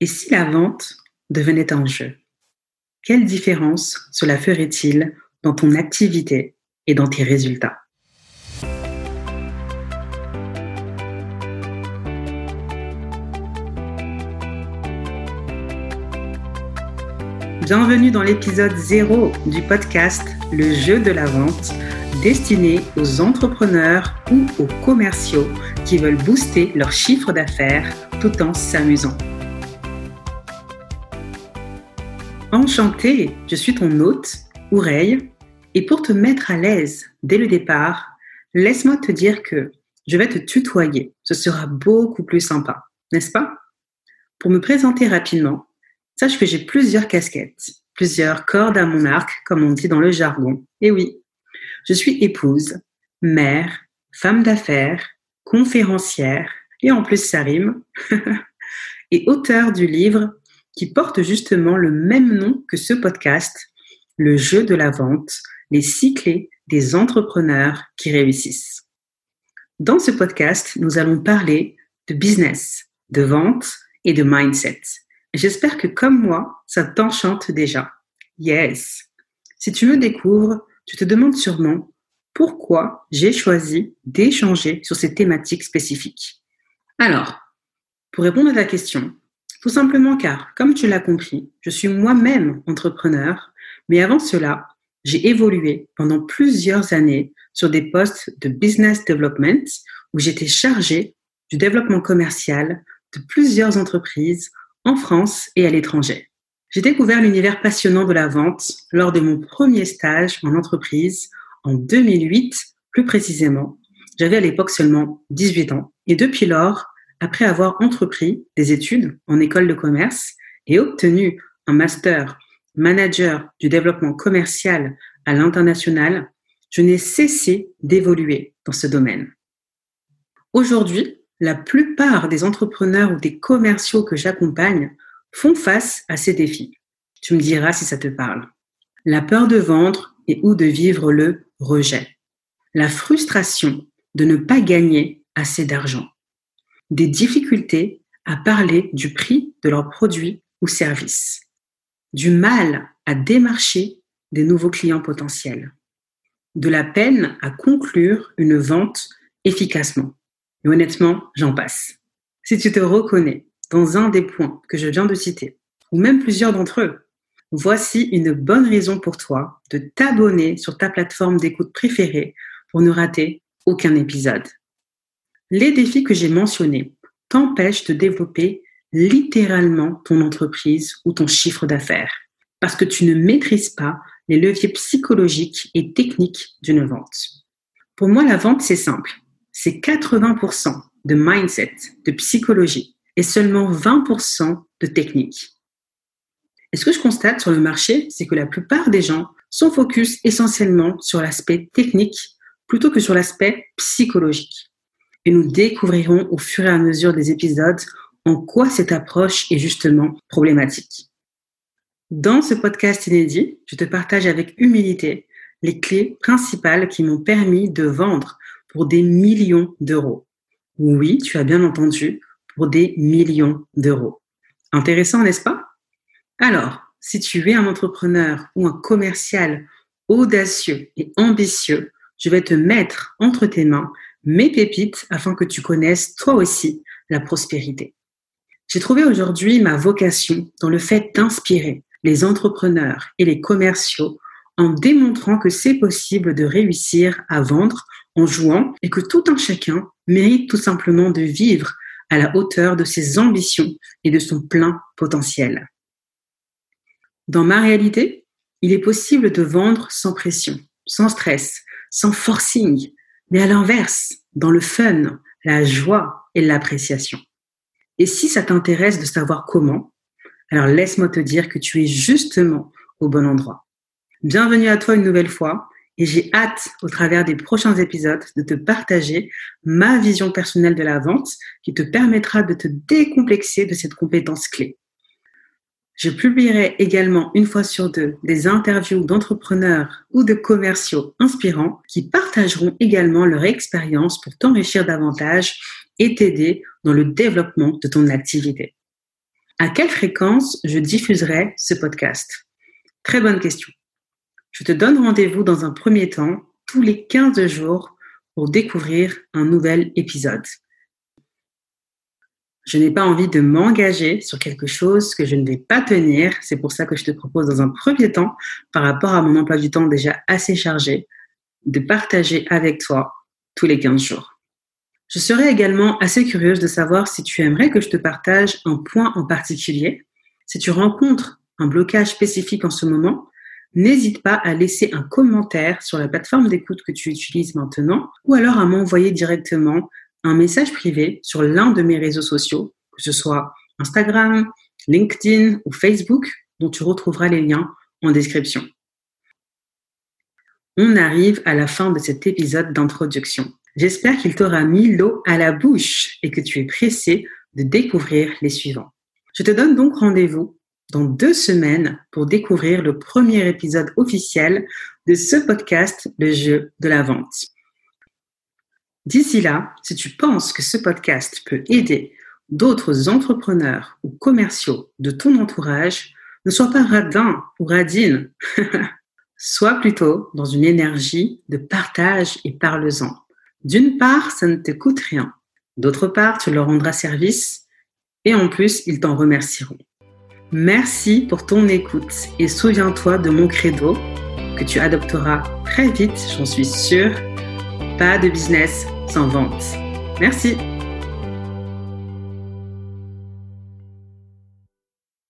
Et si la vente devenait un jeu Quelle différence cela ferait-il dans ton activité et dans tes résultats? Bienvenue dans l'épisode 0 du podcast Le jeu de la vente, destiné aux entrepreneurs ou aux commerciaux qui veulent booster leur chiffre d'affaires tout en s'amusant. Enchantée, je suis ton hôte, Oureille, et pour te mettre à l'aise dès le départ, laisse-moi te dire que je vais te tutoyer. Ce sera beaucoup plus sympa, n'est-ce pas? Pour me présenter rapidement, Sache que j'ai plusieurs casquettes, plusieurs cordes à mon arc, comme on dit dans le jargon. Et oui, je suis épouse, mère, femme d'affaires, conférencière, et en plus ça rime, et auteur du livre qui porte justement le même nom que ce podcast, Le jeu de la vente, les six clés des entrepreneurs qui réussissent. Dans ce podcast, nous allons parler de business, de vente et de mindset. J'espère que comme moi, ça t'enchante déjà. Yes. Si tu me découvres, tu te demandes sûrement pourquoi j'ai choisi d'échanger sur ces thématiques spécifiques. Alors, pour répondre à ta question, tout simplement car, comme tu l'as compris, je suis moi-même entrepreneur, mais avant cela, j'ai évolué pendant plusieurs années sur des postes de business development où j'étais chargée du développement commercial de plusieurs entreprises en France et à l'étranger. J'ai découvert l'univers passionnant de la vente lors de mon premier stage en entreprise en 2008, plus précisément. J'avais à l'époque seulement 18 ans. Et depuis lors, après avoir entrepris des études en école de commerce et obtenu un master manager du développement commercial à l'international, je n'ai cessé d'évoluer dans ce domaine. Aujourd'hui, la plupart des entrepreneurs ou des commerciaux que j'accompagne font face à ces défis. Tu me diras si ça te parle. La peur de vendre et ou de vivre le rejet. La frustration de ne pas gagner assez d'argent. Des difficultés à parler du prix de leurs produits ou services. Du mal à démarcher des nouveaux clients potentiels. De la peine à conclure une vente efficacement et honnêtement, j'en passe. Si tu te reconnais dans un des points que je viens de citer, ou même plusieurs d'entre eux, voici une bonne raison pour toi de t'abonner sur ta plateforme d'écoute préférée pour ne rater aucun épisode. Les défis que j'ai mentionnés t'empêchent de développer littéralement ton entreprise ou ton chiffre d'affaires parce que tu ne maîtrises pas les leviers psychologiques et techniques d'une vente. Pour moi, la vente, c'est simple c'est 80% de mindset, de psychologie et seulement 20% de technique. Et ce que je constate sur le marché, c'est que la plupart des gens sont focus essentiellement sur l'aspect technique plutôt que sur l'aspect psychologique. Et nous découvrirons au fur et à mesure des épisodes en quoi cette approche est justement problématique. Dans ce podcast inédit, je te partage avec humilité les clés principales qui m'ont permis de vendre pour des millions d'euros. Oui, tu as bien entendu, pour des millions d'euros. Intéressant, n'est-ce pas? Alors, si tu es un entrepreneur ou un commercial audacieux et ambitieux, je vais te mettre entre tes mains mes pépites afin que tu connaisses toi aussi la prospérité. J'ai trouvé aujourd'hui ma vocation dans le fait d'inspirer les entrepreneurs et les commerciaux en démontrant que c'est possible de réussir à vendre en jouant et que tout un chacun mérite tout simplement de vivre à la hauteur de ses ambitions et de son plein potentiel. Dans ma réalité, il est possible de vendre sans pression, sans stress, sans forcing, mais à l'inverse, dans le fun, la joie et l'appréciation. Et si ça t'intéresse de savoir comment, alors laisse-moi te dire que tu es justement au bon endroit. Bienvenue à toi une nouvelle fois et j'ai hâte, au travers des prochains épisodes, de te partager ma vision personnelle de la vente qui te permettra de te décomplexer de cette compétence clé. Je publierai également une fois sur deux des interviews d'entrepreneurs ou de commerciaux inspirants qui partageront également leur expérience pour t'enrichir davantage et t'aider dans le développement de ton activité. À quelle fréquence je diffuserai ce podcast? Très bonne question. Je te donne rendez-vous dans un premier temps tous les 15 jours pour découvrir un nouvel épisode. Je n'ai pas envie de m'engager sur quelque chose que je ne vais pas tenir. C'est pour ça que je te propose dans un premier temps, par rapport à mon emploi du temps déjà assez chargé, de partager avec toi tous les 15 jours. Je serais également assez curieuse de savoir si tu aimerais que je te partage un point en particulier. Si tu rencontres un blocage spécifique en ce moment, n'hésite pas à laisser un commentaire sur la plateforme d'écoute que tu utilises maintenant ou alors à m'envoyer directement un message privé sur l'un de mes réseaux sociaux, que ce soit Instagram, LinkedIn ou Facebook, dont tu retrouveras les liens en description. On arrive à la fin de cet épisode d'introduction. J'espère qu'il t'aura mis l'eau à la bouche et que tu es pressé de découvrir les suivants. Je te donne donc rendez-vous dans deux semaines pour découvrir le premier épisode officiel de ce podcast, Le jeu de la vente. D'ici là, si tu penses que ce podcast peut aider d'autres entrepreneurs ou commerciaux de ton entourage, ne sois pas radin ou radine. sois plutôt dans une énergie de partage et parle-en. D'une part, ça ne te coûte rien. D'autre part, tu leur rendras service et en plus, ils t'en remercieront. Merci pour ton écoute et souviens-toi de mon credo que tu adopteras très vite, j'en suis sûre. Pas de business sans vente. Merci.